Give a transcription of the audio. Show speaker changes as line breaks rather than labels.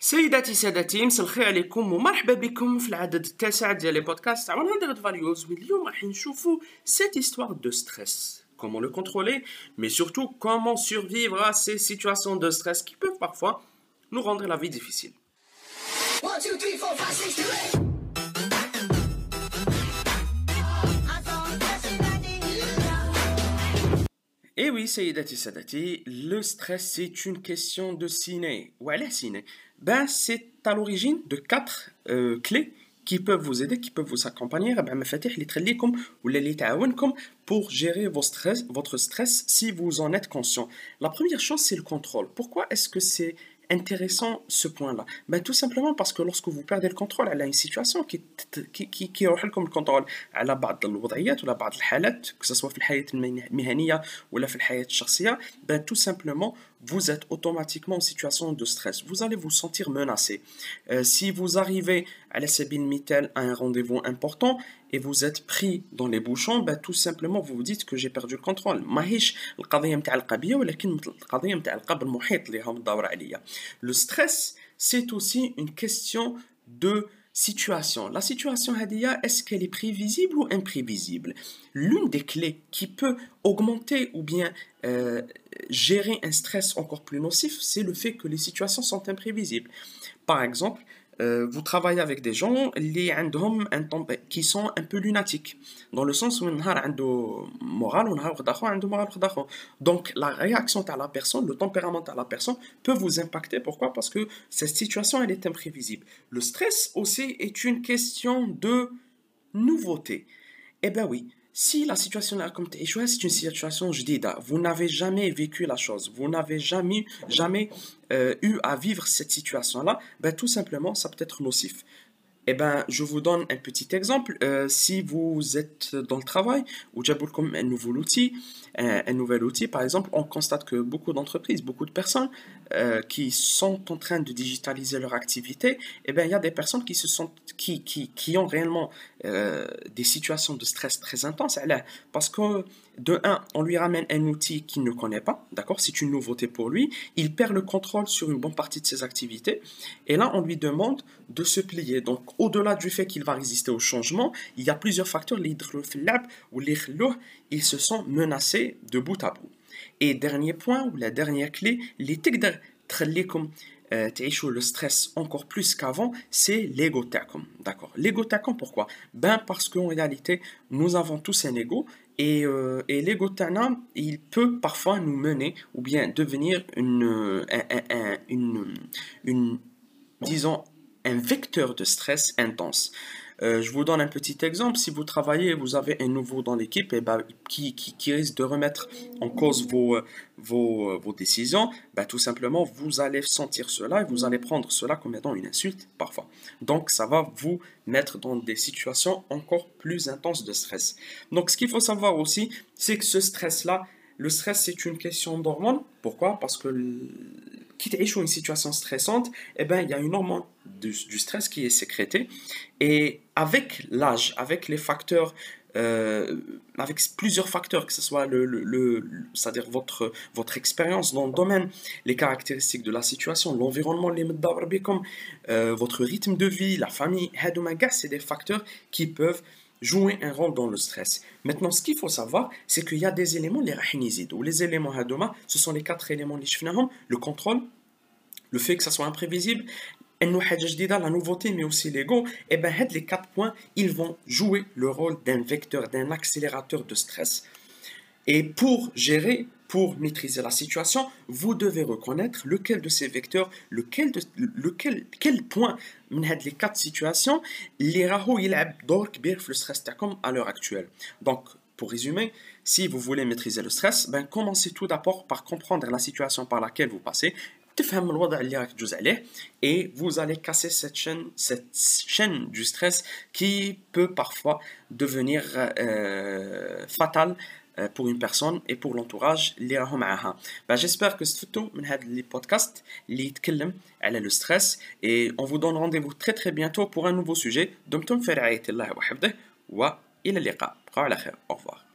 سيداتي سادتي مساء الخير عليكم ومرحبا بكم في العدد التاسع ديال لي بودكاست فاليوز واليوم راح comment le contrôler? Mais surtout comment survivre à ces situations de stress qui peuvent parfois nous rendre la vie difficile.
1 2
3 4 5 6 le stress c'est une question de ciné. Ciné ben, c'est à l'origine de quatre euh, clés qui peuvent vous aider, qui peuvent vous accompagner, pour gérer votre stress si vous en êtes conscient. La première chose, c'est le contrôle. Pourquoi est-ce que c'est intéressant ce point-là ben, Tout simplement parce que lorsque vous perdez le contrôle على une situation qui, qui, qui, qui يروح لكم الكنترول على بعض الوضعيات ولا بعض الحالات que ce soit في الحياة المهنية ولا في الحياة الشخصية ben, tout simplement vous êtes automatiquement en situation de stress. Vous allez vous sentir menacé. Euh, si vous arrivez à la Sabine Mittel à un rendez-vous important et vous êtes pris dans les bouchons, ben, tout simplement vous vous dites que j'ai perdu le contrôle. ماهيش القضية متاع القبية ولكن القضية متاع القلب المحيط اللي راهم تدور عليا. Le stress, c'est aussi une question de situation. La situation Hadia, est-ce qu'elle est prévisible ou imprévisible? L'une des clés qui peut augmenter ou bien euh, gérer un stress encore plus nocif, c'est le fait que les situations sont imprévisibles. Par exemple, vous travaillez avec des gens les qui sont un peu lunatiques. Dans le sens où moral donc la réaction à la personne le tempérament à la personne peut vous impacter. Pourquoi? Parce que cette situation elle est imprévisible. Le stress aussi est une question de nouveauté. Eh bien oui si la situation est comme c'est une situation jdida, vous n'avez jamais vécu la chose, vous n'avez jamais, jamais euh, eu à vivre cette situation-là, ben, tout simplement, ça peut être nocif. Eh ben, je vous donne un petit exemple. Euh, si vous êtes dans le travail ou comme un nouveau outil, un, nouvel outil, par exemple, on constate que beaucoup d'entreprises, beaucoup de personnes euh, qui sont en train de digitaliser leur activité, eh ben, il y a des personnes qui, se qui, qui, qui ont réellement euh, des situations de stress très intenses. Parce que, de un, on lui ramène un outil qu'il ne connaît pas, d'accord C'est une nouveauté pour lui. Il perd le contrôle sur une bonne partie de ses activités. Et là, on lui demande de se plier. Donc, au-delà du fait qu'il va résister au changement, il y a plusieurs facteurs. ou ils se sont menacés de bout à bout. Et dernier point, ou la dernière clé, les تخليكم le stress encore plus qu'avant, c'est l'ego D'accord L'ego pourquoi Ben parce qu'en réalité, nous avons tous un ego et, euh, et l'ego il peut parfois nous mener ou bien devenir une disons, un vecteur de stress intense. Euh, je vous donne un petit exemple. Si vous travaillez et vous avez un nouveau dans l'équipe et ben, qui, qui, risque de remettre en cause vos, vos, vos décisions, ben, tout simplement, vous allez sentir cela et vous allez prendre cela comme étant une insulte parfois. Donc, ça va vous mettre dans des situations encore plus intenses de stress. Donc, ce qu'il faut savoir aussi, c'est que ce stress-là, le stress, c'est une question d'hormones. Pourquoi? Parce que quitte à une situation stressante, eh ben, il y a une hormone du, stress qui est sécrétée. Et avec l'âge, avec les facteurs, euh, avec plusieurs facteurs, que ce soit c'est-à-dire votre, votre expérience dans le domaine, les caractéristiques de la situation, l'environnement, les comme euh, votre rythme de vie, la famille, c'est des facteurs qui peuvent jouer un rôle dans le stress. Maintenant, ce qu'il faut savoir, c'est qu'il y a des éléments, les rahinizid, ou les éléments hadoma, ce sont les quatre éléments, le contrôle, le fait que ça soit imprévisible, la nouveauté, mais aussi l'ego, et eh ben, les quatre points, ils vont jouer le rôle d'un vecteur, d'un accélérateur de stress. Et pour gérer, pour maîtriser la situation, vous devez reconnaître lequel de ces vecteurs, lequel, de, lequel quel point, les quatre situations, les raho, il a le stress comme à l'heure actuelle. Donc, pour résumer, si vous voulez maîtriser le stress, ben commencez tout d'abord par comprendre la situation par laquelle vous passez, et vous allez casser cette chaîne, cette chaîne du stress qui peut parfois devenir euh, fatale pour une personne et pour l'entourage bah, j'espère que c'est tout les podcasts اللي يتكلم على le stress et on vous donne rendez-vous très très bientôt pour un nouveau sujet دمتم في رعاية الله وحفظه وإلى اللقاء بقوا على خير au revoir